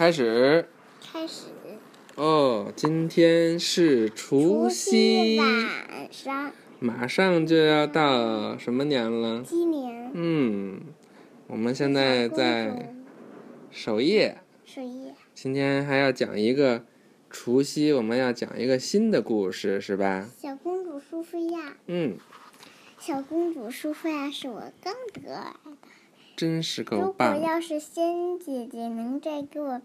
开始。开始。哦，今天是除夕晚上，马上就要到什么年了？鸡年。嗯，我们现在在守夜。守夜。今天还要讲一个除夕，我们要讲一个新的故事，是吧？小公主苏菲亚。嗯。小公主苏菲亚是我刚得来的。真是够棒！如果要是仙姐姐能再给我。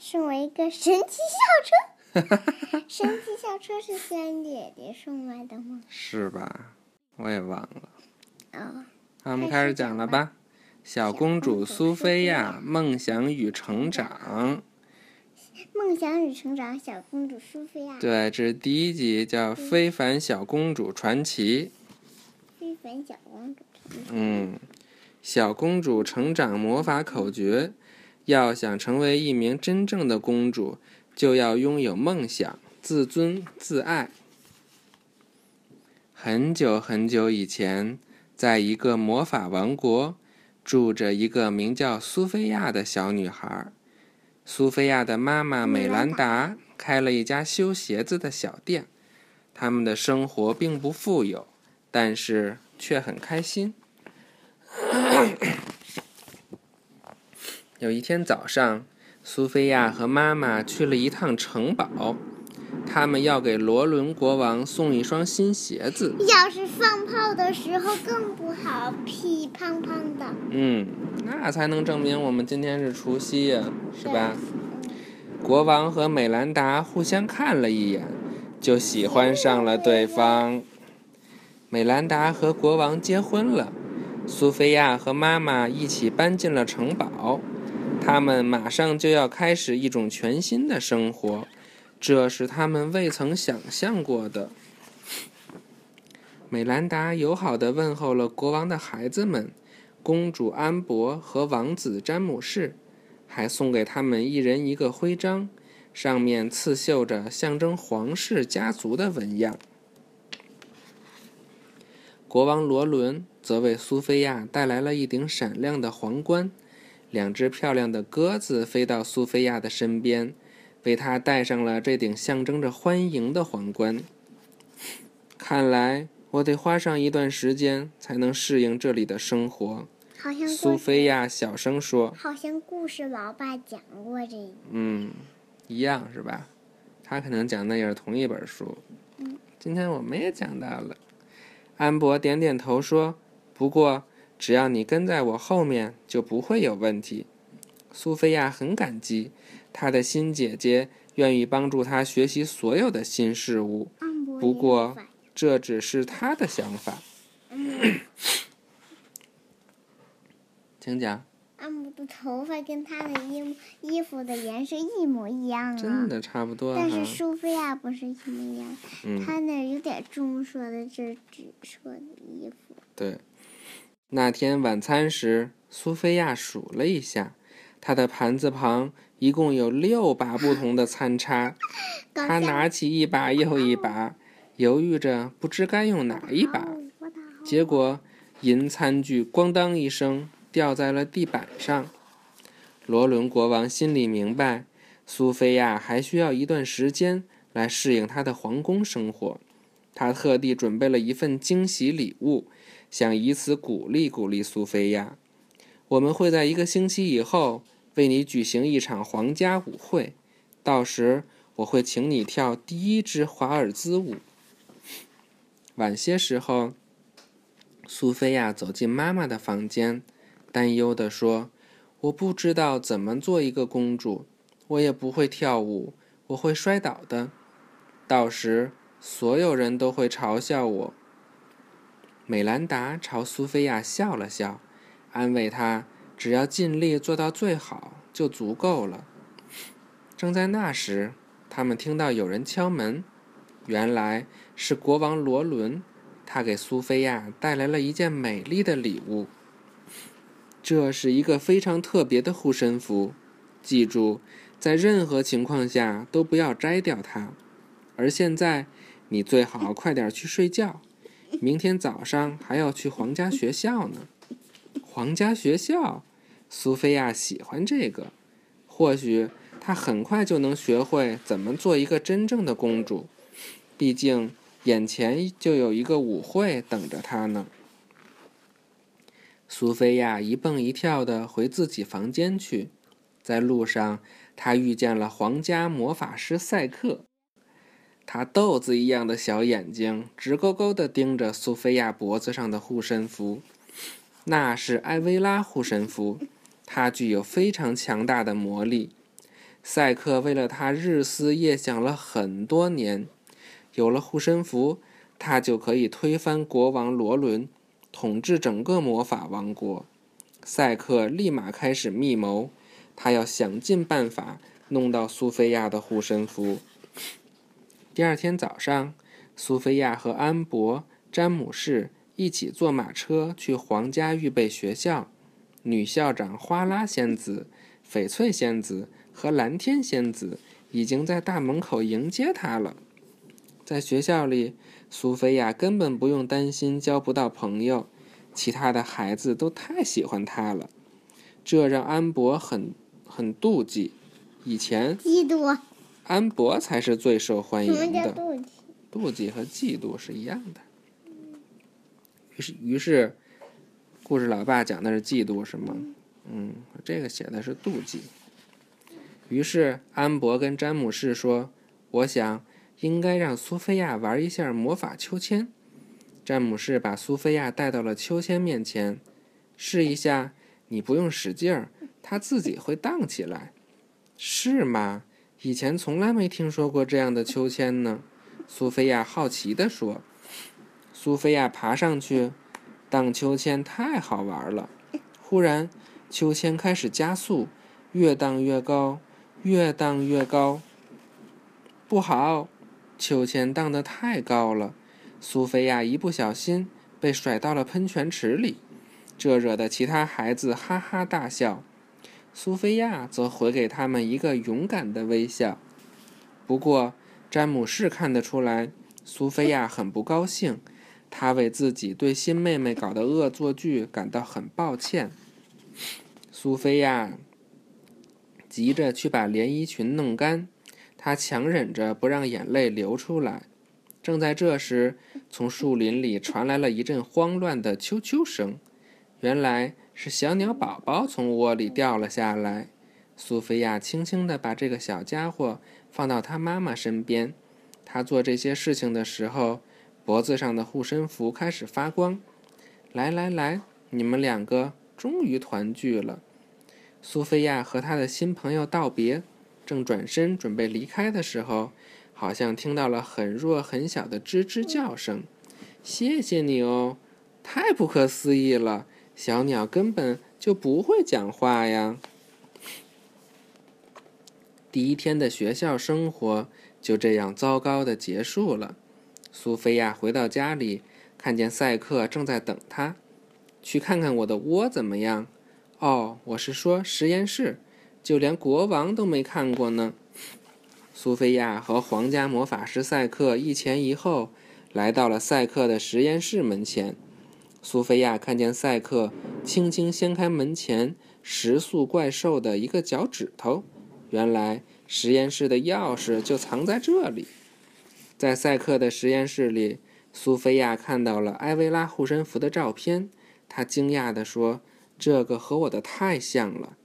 送我一个神奇校车，神奇校车是仙姐姐送来的吗？是吧？我也忘了。哦。那我们开始讲了吧？小公主苏菲亚梦想与成长。梦想与成长，小公主苏菲亚。对，这是第一集，叫《非凡小公主传奇》。非凡小公主传奇。嗯，小公主成长魔法口诀。要想成为一名真正的公主，就要拥有梦想、自尊、自爱。很久很久以前，在一个魔法王国，住着一个名叫苏菲亚的小女孩。苏菲亚的妈妈美兰达开了一家修鞋子的小店，他们的生活并不富有，但是却很开心。有一天早上，苏菲亚和妈妈去了一趟城堡，他们要给罗伦国王送一双新鞋子。要是放炮的时候更不好，屁胖胖的。嗯，那才能证明我们今天是除夕呀，是吧？国王和美兰达互相看了一眼，就喜欢上了对方。美兰达和国王结婚了，苏菲亚和妈妈一起搬进了城堡。他们马上就要开始一种全新的生活，这是他们未曾想象过的。美兰达友好的问候了国王的孩子们、公主安博和王子詹姆士，还送给他们一人一个徽章，上面刺绣着象征皇室家族的纹样。国王罗伦则为苏菲亚带来了一顶闪亮的皇冠。两只漂亮的鸽子飞到苏菲亚的身边，为她戴上了这顶象征着欢迎的皇冠。看来我得花上一段时间才能适应这里的生活。好像苏菲亚小声说：“好像故事老爸讲过这个。”嗯，一样是吧？他可能讲的也是同一本书。嗯，今天我们也讲到了。安博点点头说：“不过。”只要你跟在我后面，就不会有问题。苏菲亚很感激，她的新姐姐愿意帮助她学习所有的新事物。不过，这只是她的想法。请讲。安博的头发跟他的衣衣服的颜色一模一样啊！真的差不多。但是苏菲亚不是一模一样，她那有点棕色的，这紫色的衣服。对。那天晚餐时，苏菲亚数了一下，她的盘子旁一共有六把不同的餐叉。她拿起一把又一把，犹豫着不知该用哪一把。结果，银餐具咣当一声掉在了地板上。罗伦国王心里明白，苏菲亚还需要一段时间来适应她的皇宫生活。他特地准备了一份惊喜礼物。想以此鼓励鼓励苏菲亚，我们会在一个星期以后为你举行一场皇家舞会，到时我会请你跳第一支华尔兹舞。晚些时候，苏菲亚走进妈妈的房间，担忧地说：“我不知道怎么做一个公主，我也不会跳舞，我会摔倒的，到时所有人都会嘲笑我。”美兰达朝苏菲亚笑了笑，安慰她：“只要尽力做到最好就足够了。”正在那时，他们听到有人敲门，原来是国王罗伦，他给苏菲亚带来了一件美丽的礼物。这是一个非常特别的护身符，记住，在任何情况下都不要摘掉它。而现在，你最好快点去睡觉。明天早上还要去皇家学校呢。皇家学校，苏菲亚喜欢这个。或许她很快就能学会怎么做一个真正的公主。毕竟，眼前就有一个舞会等着她呢。苏菲亚一蹦一跳的回自己房间去，在路上，她遇见了皇家魔法师赛克。他豆子一样的小眼睛直勾勾的盯着苏菲亚脖子上的护身符，那是艾薇拉护身符，它具有非常强大的魔力。赛克为了它日思夜想了很多年，有了护身符，他就可以推翻国王罗伦，统治整个魔法王国。赛克立马开始密谋，他要想尽办法弄到苏菲亚的护身符。第二天早上，苏菲亚和安博、詹姆士一起坐马车去皇家预备学校。女校长花拉仙子、翡翠仙子和蓝天仙子已经在大门口迎接她了。在学校里，苏菲亚根本不用担心交不到朋友，其他的孩子都太喜欢她了，这让安博很很妒忌。以前嫉妒。安博才是最受欢迎的。什么叫妒忌？妒忌和嫉妒是一样的。于是，于是，故事老爸讲的是嫉妒，是吗？嗯，这个写的是妒忌。于是，安博跟詹姆士说：“我想应该让苏菲亚玩一下魔法秋千。”詹姆士把苏菲亚带到了秋千面前，试一下。你不用使劲儿，它自己会荡起来，是吗？以前从来没听说过这样的秋千呢，苏菲亚好奇地说。苏菲亚爬上去，荡秋千太好玩了。忽然，秋千开始加速，越荡越高，越荡越高。不好，秋千荡得太高了，苏菲亚一不小心被甩到了喷泉池里，这惹得其他孩子哈哈大笑。苏菲亚则回给他们一个勇敢的微笑。不过，詹姆士看得出来，苏菲亚很不高兴。他为自己对新妹妹搞的恶作剧感到很抱歉。苏菲亚急着去把连衣裙弄干，她强忍着不让眼泪流出来。正在这时，从树林里传来了一阵慌乱的啾啾声。原来。是小鸟宝宝从窝里掉了下来，苏菲亚轻轻地把这个小家伙放到他妈妈身边。他做这些事情的时候，脖子上的护身符开始发光。来来来，你们两个终于团聚了。苏菲亚和她的新朋友道别，正转身准备离开的时候，好像听到了很弱很小的吱吱叫声。谢谢你哦，太不可思议了。小鸟根本就不会讲话呀！第一天的学校生活就这样糟糕的结束了。苏菲亚回到家里，看见赛克正在等她。去看看我的窝怎么样？哦，我是说实验室，就连国王都没看过呢。苏菲亚和皇家魔法师赛克一前一后来到了赛克的实验室门前。苏菲亚看见赛克轻轻掀开门前食宿怪兽的一个脚趾头，原来实验室的钥匙就藏在这里。在赛克的实验室里，苏菲亚看到了艾薇拉护身符的照片，她惊讶地说：“这个和我的太像了。”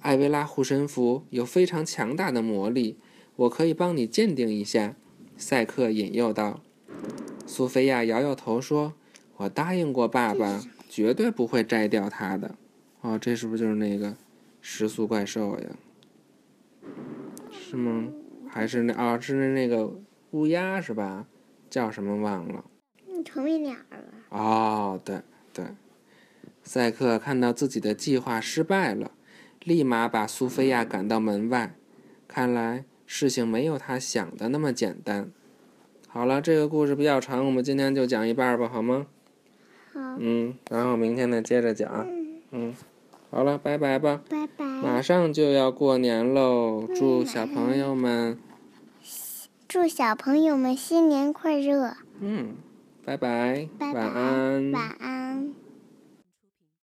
艾薇拉护身符有非常强大的魔力，我可以帮你鉴定一下。”赛克引诱道。苏菲亚摇摇头说。我答应过爸爸，绝对不会摘掉它的。哦，这是不是就是那个食宿怪兽呀？是吗？还是那哦？是那那个乌鸦是吧？叫什么忘了？虫鸣鸟吧。哦，对对。赛克看到自己的计划失败了，立马把苏菲亚赶到门外。看来事情没有他想的那么简单。好了，这个故事比较长，我们今天就讲一半吧，好吗？嗯，然后明天再接着讲。嗯，好了，拜拜吧。拜拜。马上就要过年喽，祝小朋友们，祝小朋友们新年快乐。嗯，拜拜。拜拜。晚安。晚安。